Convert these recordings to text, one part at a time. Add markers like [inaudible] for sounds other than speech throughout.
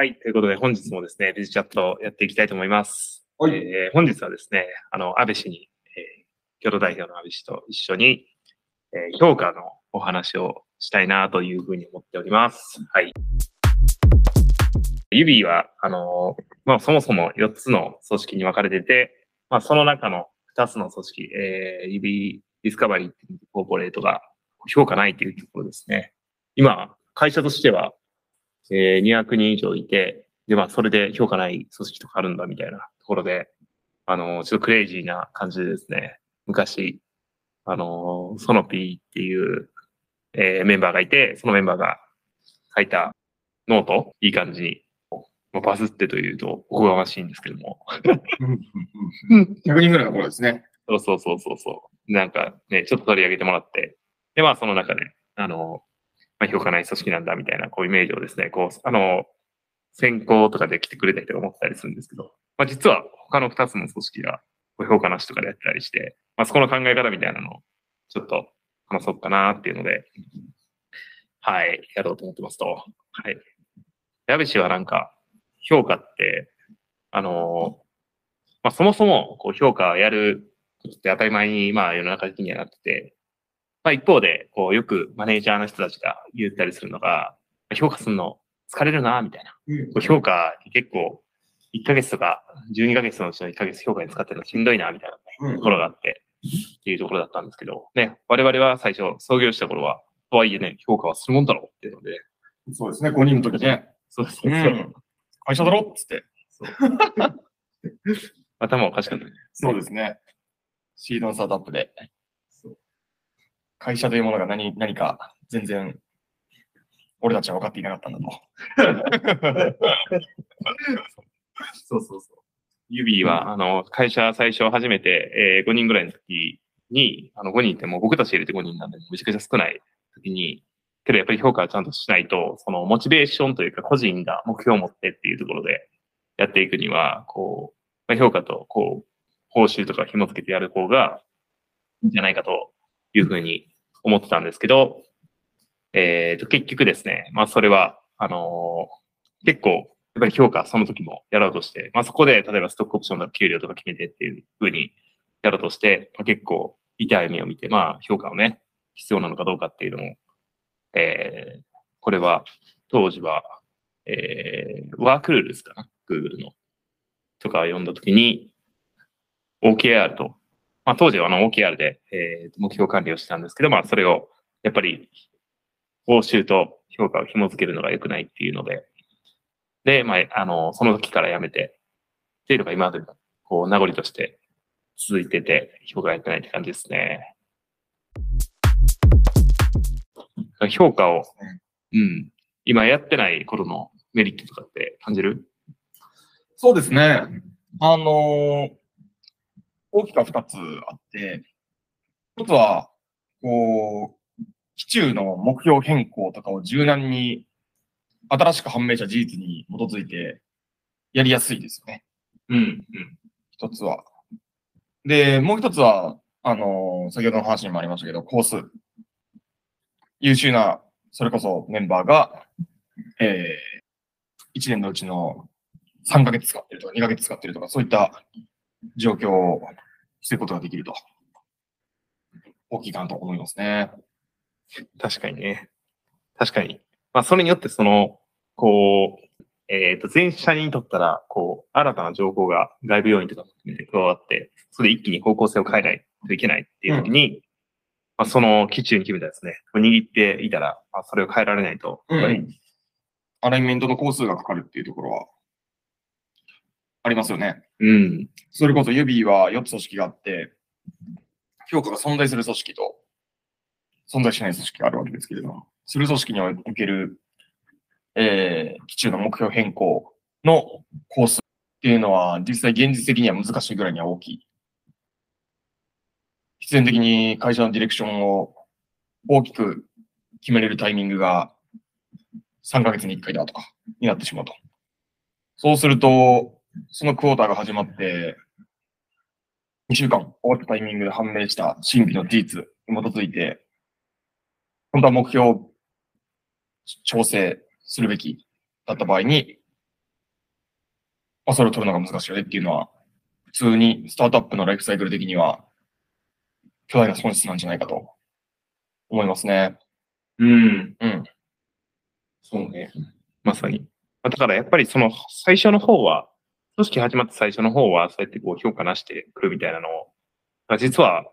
はい。ということで、本日もですね、ビズチャットやっていきたいと思います。はいえー本日はですね、あの、安倍氏に、えー、共同代表の安倍氏と一緒に、えー評価のお話をしたいなというふうに思っております。はい。指は、あのーまあ、そもそも4つの組織に分かれてて、まあ、その中の2つの組織、えー、指ディスカバリーコーポレートが評価ないというところですね。今、会社としては、えー、200人以上いて、で、まあ、それで評価ない組織とかあるんだみたいなところで、あの、ちょっとクレイジーな感じでですね、昔、あの、ソノピーっていう、えーメンバーがいて、そのメンバーが書いた note、いい感じに、まあ、バズってというと、おこがましいんですけども、100人ぐらいの頃ですね。そうそうそうそうそう。なんかね、ちょっと取り上げてもらって、で、まあその中で、あの、まあ、評価ない組織なんだみたいな、こうイメージをですね、こう、あの、選考とかで来てくれたりとか思ったりするんですけど、まあ実は他の2つの組織が評価なしとかでやったりして、まあそこの考え方みたいなのをちょっと話そうかなっていうので、はい、やろうと思ってますと。はい。矢部氏はなんか、評価って、あの、まあそもそもこう評価をやるって当たり前に、まあ世の中的にはなってて、まあ一方で、こうよくマネージャーの人たちが言ったりするのが、評価するの疲れるな、みたいな。こう評価結構、1ヶ月とか12ヶ月のうちの1ヶ月評価に使ってるのしんどいな、みたいなうんところがあって、っていうところだったんですけど、ね、我々は最初創業した頃は、とはいえね、評価はするもんだろうっていうので、そうですね、5人の時ね。そうそうそう。うん会社だろっつって。[laughs] 頭おかしかったね。そうですね。シードのスタートアップで。会社というものが何何か全然俺たちは分かっていなかったんだと。そうそうそう。ユビーは、あの、会社最初初めて、えー5人ぐらいの時に、あの、5人ってもう僕たち入れて5人なんで、めちゃくちゃ少ない時に、けどやっぱり評価はちゃんとしないと、そのモチベーションというか個人が目標を持ってっていうところでやっていくには、こう、まあ、評価と、こう、報酬とか紐付けてやる方がいいんじゃないかというふうに思ってたんですけど、えっ、と、結局ですね、まあそれは、あのー結構、やっぱり評価その時もやろうとして、まあそこで例えばストックオプションの給料とか決めてっていうふうにやろうとして、まあ、結構痛い目を見て、まあ評価をね、必要なのかどうかっていうのも、えー、これは当時は、えー、ワークルールですかな ?Google の。とか読んだ時に、OKR と、まあ当時はあの OKR で、えー目標管理をしてたんですけど、まあそれをやっぱり報酬と評価を紐付けるのが良くないっていうので、で、まあ、あの、その時からやめて、っていうのが今までの、こう、名残として続いてて、評価が良くないって感じですね。評価を、うん、今やってない頃のメリットとかって感じる？そうですね。あのー大きく2つあって、一つは、こう、基中の目標変更とかを柔軟に新しく判明した事実に基づいてやりやすいですよね。うん、うん。一つは。で、もう一つは、あのー先ほどの話にもありましたけど、コース。優秀な、それこそメンバーが、えー、1年のうちの3ヶ月使ってるとか2ヶ月使ってるとか、そういった状況をすることができると。大きいかなと思いますね。確かにね。確かに。まあ、それによって、その、こう、えっ、と、全社にとったら、こう、新たな情報が外部要因とかも含めて加わって、それで一気に方向性を変えないといけないっていう時に、まあ、その基準に決めたですね、握っていたら、まあ、それを変えられないと、やっぱりアライメントの工数がかかるっていうところは、ありますよね。うん、それこそ指は4つ組織があって、評価が存在する組織と存在しない組織があるわけですけれども、する組織における、えー、基中の目標変更のコースっていうのは、実際現実的には難しいぐらいには大きい。必然的に会社のディレクションを大きく決めれるタイミングが3ヶ月に1回だとかになってしまうと。そうすると、そのクォーターが始まって、2週間終わったタイミングで判明した新規の事実に基づいて、本当は目標を調整するべきだった場合に、あ、それを取るのが難しいよねっていうのは、普通にスタートアップのライフサイクル的には、巨大な損失なんじゃないかと思いますね。うん。うん。そうね。まさに。まあだからやっぱりその最初の方は、組織始まった最初の方は、そうやってこう評価なしてくるみたいなのを、まあ実は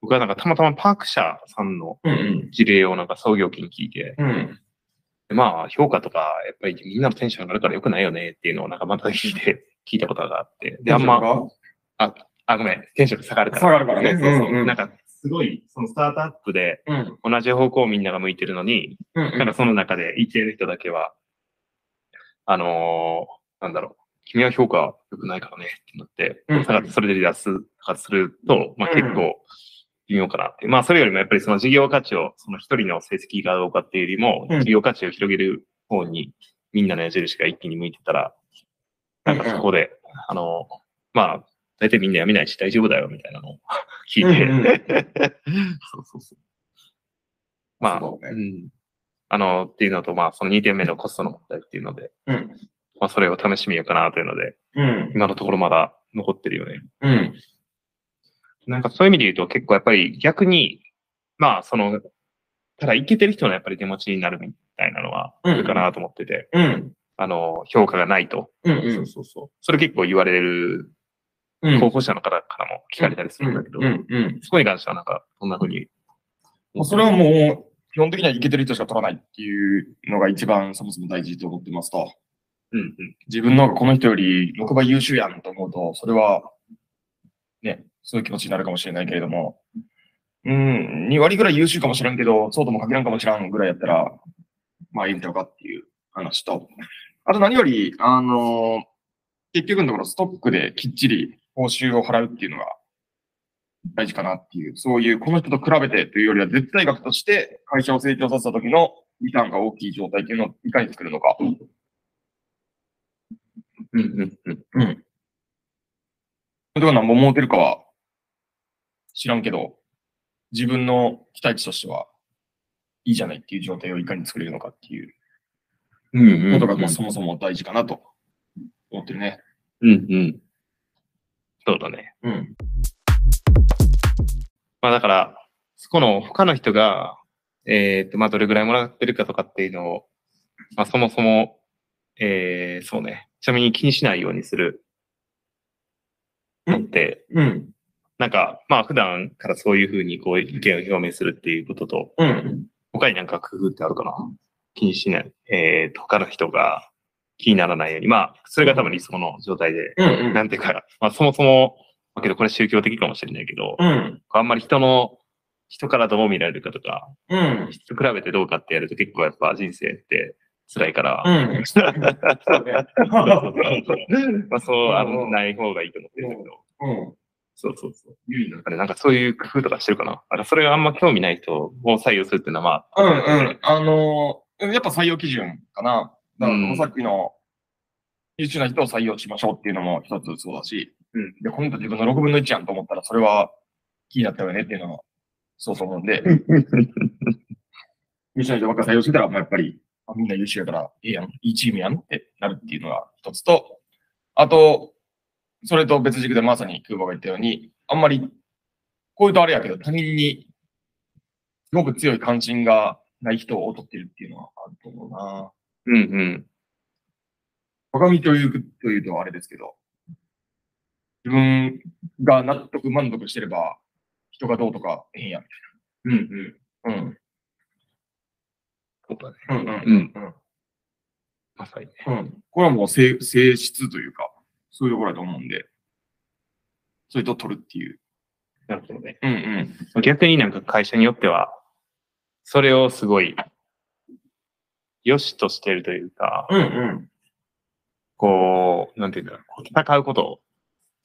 僕はなんかたまたまパーク社さんのうん事例をなんか創業期に聞いて、うん。うん。でまあ評価とかやっぱりみんなのテンション上がるから良くないよねっていうのをなんかまた聞いて、[laughs] 聞いたことがあって。で、あんま、あ、ごめん、テンション下がるから。下がるからねそうそうそううんうんなんかすごい、そのスタートアップでうん。同じ方向をみんなが向いてるのに、うん。なんかその中で一定の人だけは、あのーなんだろう、君は評価良くないからねってなって、うんそれで離脱すると、まあ結構微妙かなって。まあそれよりもやっぱりその事業価値を、その一人の成績がどうかっていうよりも、うん事業価値を広げる方にみんなの矢印が一気に向いてたら、なんかそこで、あのーまあ、大体みんな辞めないし大丈夫だよみたいなのを [laughs] 聞いて、[laughs] そうそうそう。まあ、そうねうん。あの、っていうのと、まあ、その2点目のコストの問題っていうので、うん。まあ、それを試してみようかなというので、うん。今のところまだ残ってるよね。うん。なんかそういう意味で言うと、結構やっぱり逆に、まあ、その、ただ、いけてる人のやっぱり手持ちになるみたいなのは、あるかなと思ってて、うん。あの、評価がないと。うん。そうそうそう。それ結構言われるうん。候補者の方からも聞かれたりするんだけど、うん。うん。そこに関してはなんか、こんな風に。もうそれはもう、基本的にはいけてる人しか取らないっていうのが一番そもそも大事と思ってますと。うんうん。自分のがこの人より6倍優秀やんと思うと、それは、ね、そういう気持ちになるかもしれないけれども、うん、2割ぐらい優秀かもしれんけど、そうとも限らんかもしらんぐらいやったら、まあいいんちゃうかっていう話と、あと何より、あの結局のところストックできっちり報酬を払うっていうのが大事かなっていう、そういうこの人と比べてというよりは絶対額として会社を成長させた時のリターンが大きい状態っていうのをいかに作るのか。うんうんうん。うん。何本持てるかは知らんけど、自分の期待値としてはいいじゃないっていう状態をいかに作れるのかっていううんうんうん。ことがまあそもそも大事かなと思ってるね。うんうん。そうだね。うん。まあだから、そこの他の人が、えっ、と、まあどれぐらいもらってるかとかっていうのを、まあそもそも、えー、そうね。ちなみに気にしないようにするのって、うん。なんか、まあ普段からそういうふうにこう意見を表明するっていうことと、うん。他になんか工夫ってあるかな？気にしない。えーと、他の人が気にならないように。まあ、それが多分理想の状態で、うん。なんていうか、まあそもそも、まあけどこれ宗教的かもしれないけど、うん。あんまり人の、人からどう見られるかとか、うん。人と比べてどうかってやると結構やっぱ人生って辛いから、うん。そうそうそうまあそうない方がいいと思ってるんだけど、うん。そうそうそう。ゆいの中でなんかそういう工夫とかしてるかな？あそれがあんま興味ない人を採用するっていうのはまあ、うん。うん。あのー、やっぱ採用基準かな。だから、うんさっきの優秀な人を採用しましょうっていうのも一つそうだし、うんで、この人自分の6分の1やんと思ったら、それは気になったよねっていうのは、そうそう思うんで、優秀な人ばっか採用してたら、まあ、やっぱり、あみんな優秀やから、ええやん、いいチームやんってなるっていうのが一つと、あと、それと別軸でまさに空母が言ったように、あんまり、こういうとあれやけど、他人にすごく強い関心がない人を劣ってるっていうのはあると思うな。うんうん。我が身というというとあれですけど、自分が納得、満足してれば、人がどうとかええんや、みうんうん。たいな。うん。そうだね。うんうん。うん。うんまさにね。うん。これはもう性性質というか、そういうところだと思うんで、それと取るっていう。なるほどね。うんうん。逆になんか会社によっては、それをすごい、良しとしてるというか、うんうん。こう、なんていうんだろう、戦うことを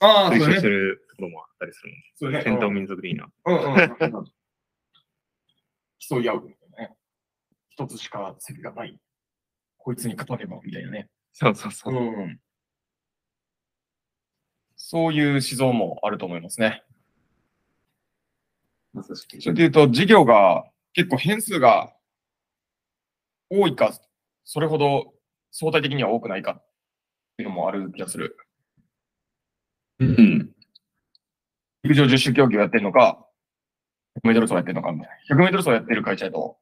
ああ、推奨そうね。してるところもあったりするもんね。そうね。戦闘民族的な。うんうんうん。[laughs] 競い合う。一つしか席がない。こいつに勝たねば、みたいなね。そうそうそう。うん。そういう思想もあると思いますね。それで言うと、事業が結構変数が多いか、それほど相対的には多くないかっていうのもある気がする。うん。陸上十種競技をやってるのか、100メートル走やってるのかみたいな。100メートル走やってる会社だと、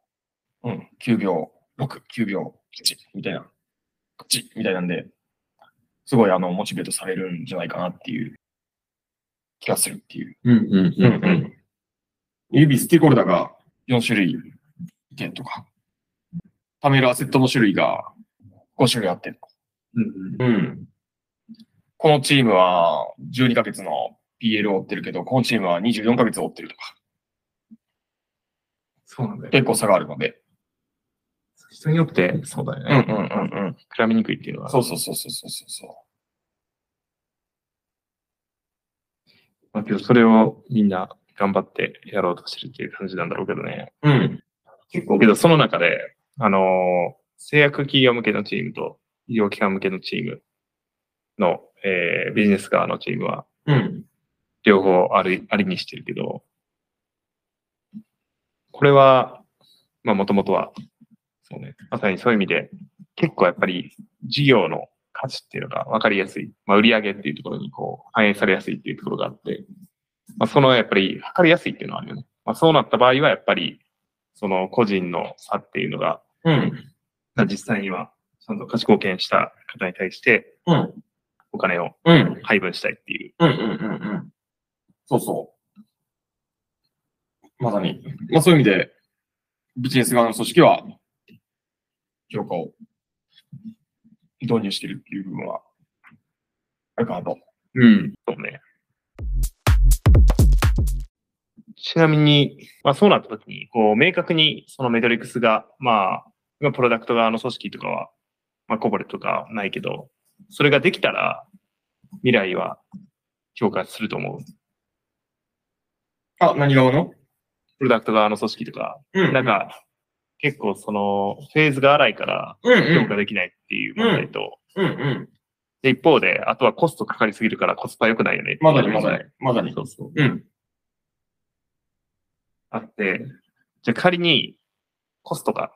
うん、9秒6、9秒8みたいな、8みたいなんで、すごいあの、モチベートされるんじゃないかなっていう気がするっていう。うんうんうんうん。指スティークホルダーが4種類いてとか、貯めるアセットの種類が5種類あってとか。うんうん。このチームは12ヶ月の PL を追ってるけど、このチームは24ヶ月を追ってるとか、そうなんだよ。結構差があるので。人によって、そうだよね。うんうんうんうん。比べにくいっていうのは。そうそうそうそうそうそまあ、けどそれをみんな頑張ってやろうとしてるっていう感じなんだろうけどね。う。うん。結構、けどその中で、あのー製薬企業向けのチームと医療機関向けのチームの、えービジネス側のチームはうん。両方あり、ありにしてるけど、これは、まあもともとは、そうね、まさにそういう意味で、結構やっぱり事業の価値っていうのが分かりやすい。まあ売上っていうところにこう反映されやすいっていうところがあって、まあそのやっぱり測りやすいっていうのはあるよね。まあそうなった場合はやっぱり、その個人の差っていうのが、うん。実際にはちゃんと価値貢献した方に対してうん。お金をうん。配分したいっていう。うん。うん。うん。うん。そうそう。まさに。まあそういう意味で、ビジネス側の組織は、評価を導入してるっていう部分は、あるかなと。うん。そうね。ちなみに、まあそうなった時に、こう、明確にそのメトリックスが、まあ、今プロダクト側の組織とかは、まあコボレとかないけど、それができたら、未来は評価すると思う。あ、何側の？プロダクト側の組織とか、うなん、か、結構その、フェーズが荒いから、うん評価できないっていう問題と、うん。うん。うん。で、一方で、あとはコストかかりすぎるからコスパ良くないよねまだにまだに。まだに。そうそう。うん。あって、じゃあ仮にコストが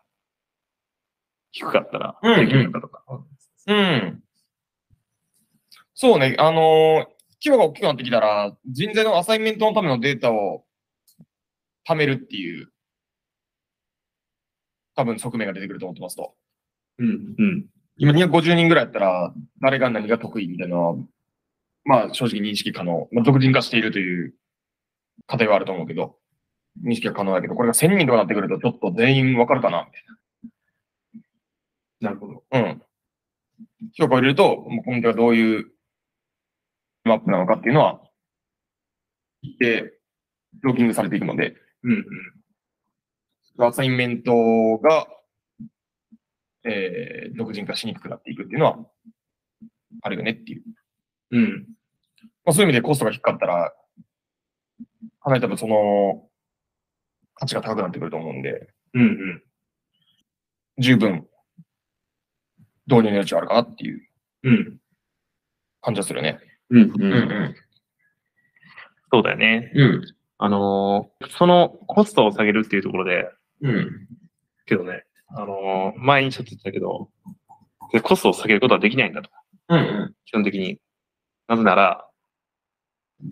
低かったら、うんうんできるのかとか。うん。そうね、あのー規模が大きくなってきたら、人材のアサインメントのためのデータを貯めるっていう、多分側面が出てくると思ってますと。うん。うん。今250人ぐらいやったら、誰が何が得意みたいなのは、まあ正直認識可能。まあ、俗人化しているという過程はあると思うけど、認識は可能だけど、これが1000人とかなってくると、ちょっと全員わかるかなみたいなるほど。な。うん。評価を入れると、もう今度はどういうマップなのかっていうのは、一定、ローキングされていくので、うん。アサインメントが、えー、独人化しにくくなっていくっていうのは、あるよねっていう。うん。うん。まあ、そういう意味でコストが低かったら、かなり多分その、価値が高くなってくると思うんで、うん。うん。十分、導入の余地はあるかなっていううん。感じはするよね。うん。う。うんそうだよね。うん。あのーそのコストを下げるっていうところで、うん。けどね、あのー前にちょっと言ってたけど、でコストを下げることはできないんだと。うん。うん。基本的に。なぜなら、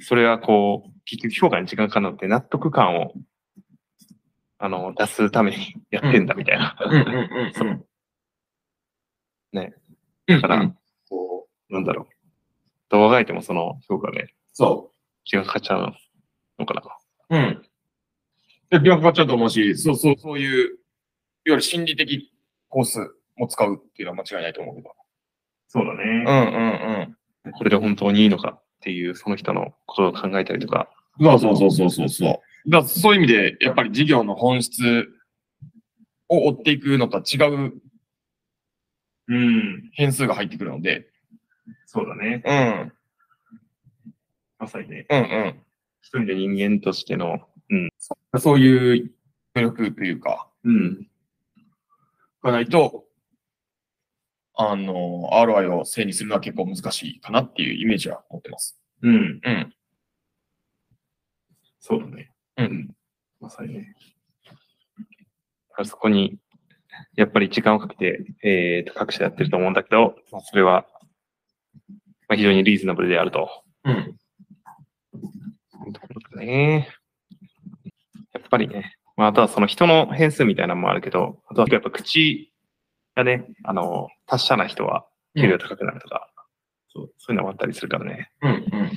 それはこう、結局評価に時間かかるのって納得感を、あの、出すためにやってんだみたいな。うん。うん。うん。ね。うん。だから、こう、なんだろう。どうあがいてもその評価でそ時間かかっちゃうのかな。う。うん。で、疑惑がかかっちゃうと思うし、そうそう、そういう、いわゆる心理的コースも使うっていうのは間違いないと思うけど。そうだね。うんうんうん。これで本当にいいのかっていう、その人のことを考えたりとか。そうそうそうそうそうそう。だそういう意味で、やっぱり事業の本質を追っていくのとは違ううん。変数が入ってくるので、そうだね。うん、まさにね。うん、一人で人間としての、うん。うん。そういう努力というか、うん。がないと、あの、ROI を正にするのは結構難しいかなっていうイメージは持ってます。うん。うん。そうだね。うん。まさにね。あそこに、やっぱり時間をかけて、えーと、各社やってると思うんだけど、まあ、それは、まあ、非常にリーズナブルであると。うん。ね。やっぱりね。まあ、あとはその人の変数みたいなのもあるけど、あとはやっぱ口がね、あの、達者な人は給料高くなるとか、そうそういうのもあったりするからね。うんうん。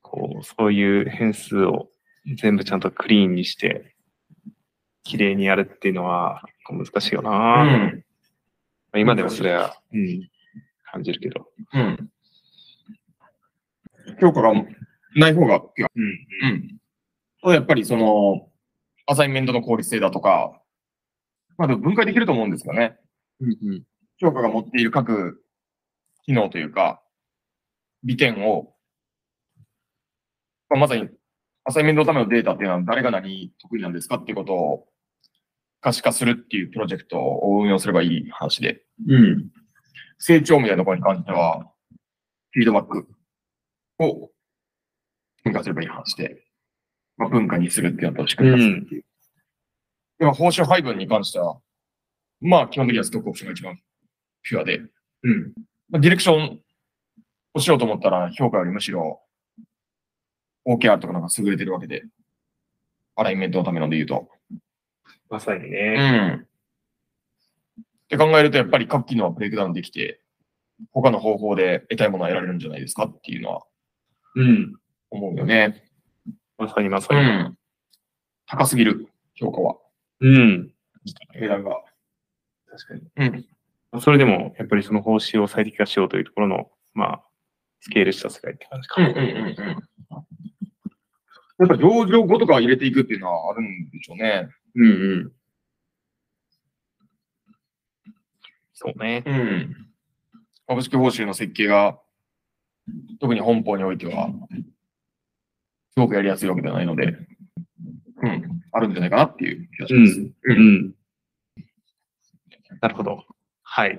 こう、そういう変数を全部ちゃんとクリーンにして、綺麗にやるっていうのは難しいよな、うまん。あ今でもそれは、うん、感じるけど。うん。評価がない方が、うん。うん。やっぱりその、アサインメントの効率性だとか、まあでも分解できると思うんですよね。うん。うん。評価が持っている各機能というか、利点を、まあ、まさにアサインメントのためのデータっていうのは誰が何得意なんですかっていうことを可視化するっていうプロジェクトを運用すればいい話で、うん。成長みたいなところに関しては、フィードバックを文化すればいい話で、まあ、文化にするっていうのと仕組み化するっていう。でも報酬配分に関しては、まあ基本的にはストックオプションが一番ピュアで、うん。まあ、ディレクションをしようと思ったら評価よりむしろ OKR とかなんか優れてるわけで、アライメントのためので言うと。まさにうね。ん。って考えるとやっぱり各機能はブレイクダウンできて、他の方法で得たいものは得られるんじゃないですかっていうのはうん。思うよね。まさにまさに。うん。高すぎる、評価は。うん。値段が。確かに。うん。それでも、やっぱりその報酬を最適化しようというところの、まあ、スケールした世界って感じか。うんうんうんうん。やっぱ上場後とか入れていくっていうのはあるんでしょうね。うんうん。そうね。うん。株式報酬の設計が、特に本邦においては、すごくやりやすいわけではないので、うん、あるんじゃないかなっていう気がします。うんうん。なるほど。はい。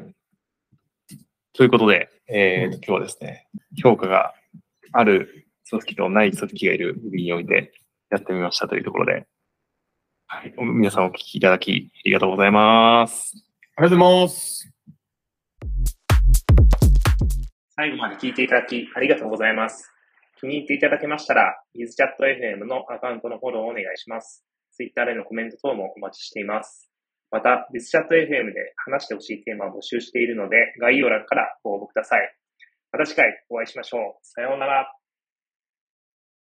ということで、えーと今日はですね、評価がある組織とない組織がいる部分においてやってみましたというところで、はい、皆さんお聞きいただきありがとうございます。ありがとうございます。最後まで聞いていただきありがとうございます。気に入っていただけましたら、ビズチャット FM のアカウントのフォローをお願いします。Twitter でのコメント等もお待ちしています。また、BizChatFM で話してほしいテーマを募集しているので、概要欄からご応募ください。また次回お会いしましょう。さようなら。